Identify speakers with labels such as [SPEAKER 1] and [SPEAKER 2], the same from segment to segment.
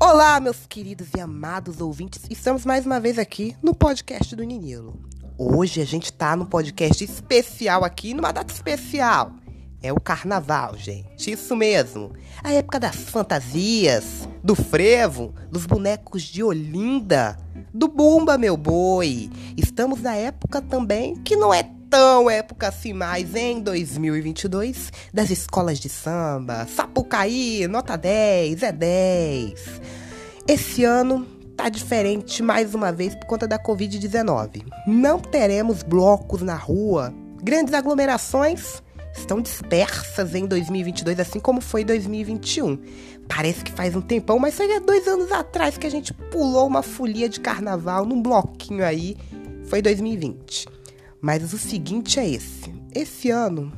[SPEAKER 1] Olá, meus queridos e amados ouvintes. Estamos mais uma vez aqui no podcast do Ninilo. Hoje a gente tá no podcast especial aqui, numa data especial. É o carnaval, gente. Isso mesmo. A época das fantasias, do frevo, dos bonecos de Olinda, do Bumba, meu boi. Estamos na época também que não é tão época assim mais em 2022 das escolas de samba, Sapucaí, nota 10, é 10. Esse ano tá diferente mais uma vez por conta da Covid-19. Não teremos blocos na rua, grandes aglomerações estão dispersas em 2022, assim como foi 2021. Parece que faz um tempão, mas há dois anos atrás que a gente pulou uma folia de carnaval num bloquinho aí. Foi 2020. Mas o seguinte é esse: esse ano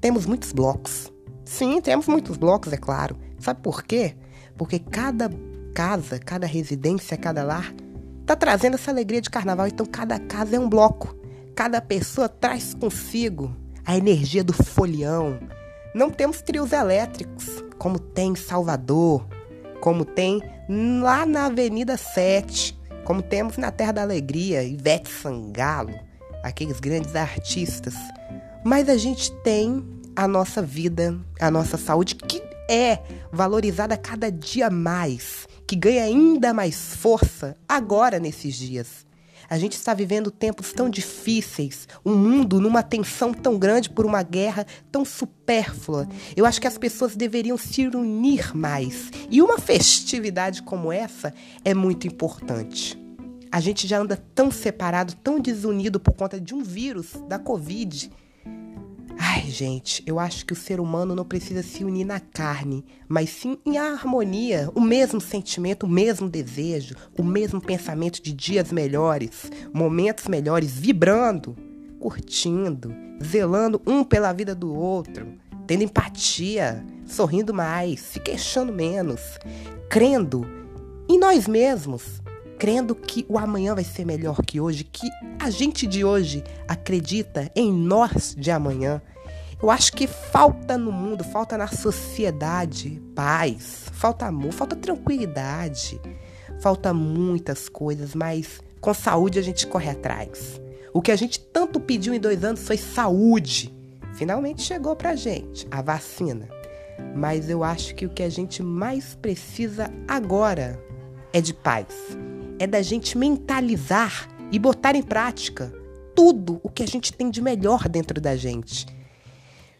[SPEAKER 1] temos muitos blocos. Sim, temos muitos blocos, é claro. Sabe por quê? Porque cada casa, cada residência, cada lar tá trazendo essa alegria de carnaval. Então cada casa é um bloco. Cada pessoa traz consigo a energia do folião. Não temos trios elétricos, como tem em Salvador, como tem lá na Avenida 7, como temos na Terra da Alegria, Ivete Sangalo, aqueles grandes artistas. Mas a gente tem a nossa vida, a nossa saúde, que é valorizada cada dia mais, que ganha ainda mais força agora nesses dias. A gente está vivendo tempos tão difíceis, um mundo numa tensão tão grande por uma guerra tão supérflua. Eu acho que as pessoas deveriam se unir mais. E uma festividade como essa é muito importante. A gente já anda tão separado, tão desunido por conta de um vírus, da Covid. Ai, gente, eu acho que o ser humano não precisa se unir na carne, mas sim em harmonia, o mesmo sentimento, o mesmo desejo, o mesmo pensamento de dias melhores, momentos melhores, vibrando, curtindo, zelando um pela vida do outro, tendo empatia, sorrindo mais, se queixando menos, crendo em nós mesmos, crendo que o amanhã vai ser melhor que hoje, que a gente de hoje acredita em nós de amanhã. Eu acho que falta no mundo, falta na sociedade paz, falta amor, falta tranquilidade, falta muitas coisas, mas com saúde a gente corre atrás. O que a gente tanto pediu em dois anos foi saúde. Finalmente chegou pra gente a vacina. Mas eu acho que o que a gente mais precisa agora é de paz é da gente mentalizar e botar em prática tudo o que a gente tem de melhor dentro da gente.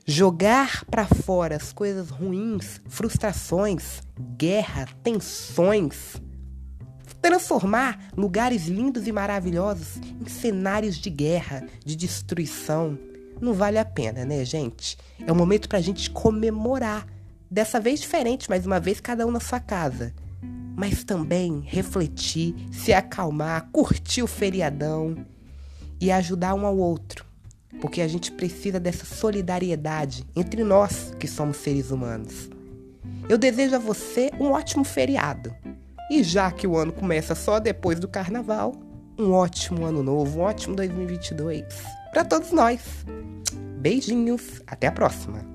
[SPEAKER 1] Jogar para fora as coisas ruins, frustrações, guerra, tensões. Transformar lugares lindos e maravilhosos em cenários de guerra, de destruição. Não vale a pena, né, gente? É um momento para a gente comemorar. Dessa vez diferente, mais uma vez cada um na sua casa mas também refletir, se acalmar, curtir o feriadão e ajudar um ao outro, porque a gente precisa dessa solidariedade entre nós que somos seres humanos. Eu desejo a você um ótimo feriado. E já que o ano começa só depois do carnaval, um ótimo ano novo, um ótimo 2022 para todos nós. Beijinhos, até a próxima.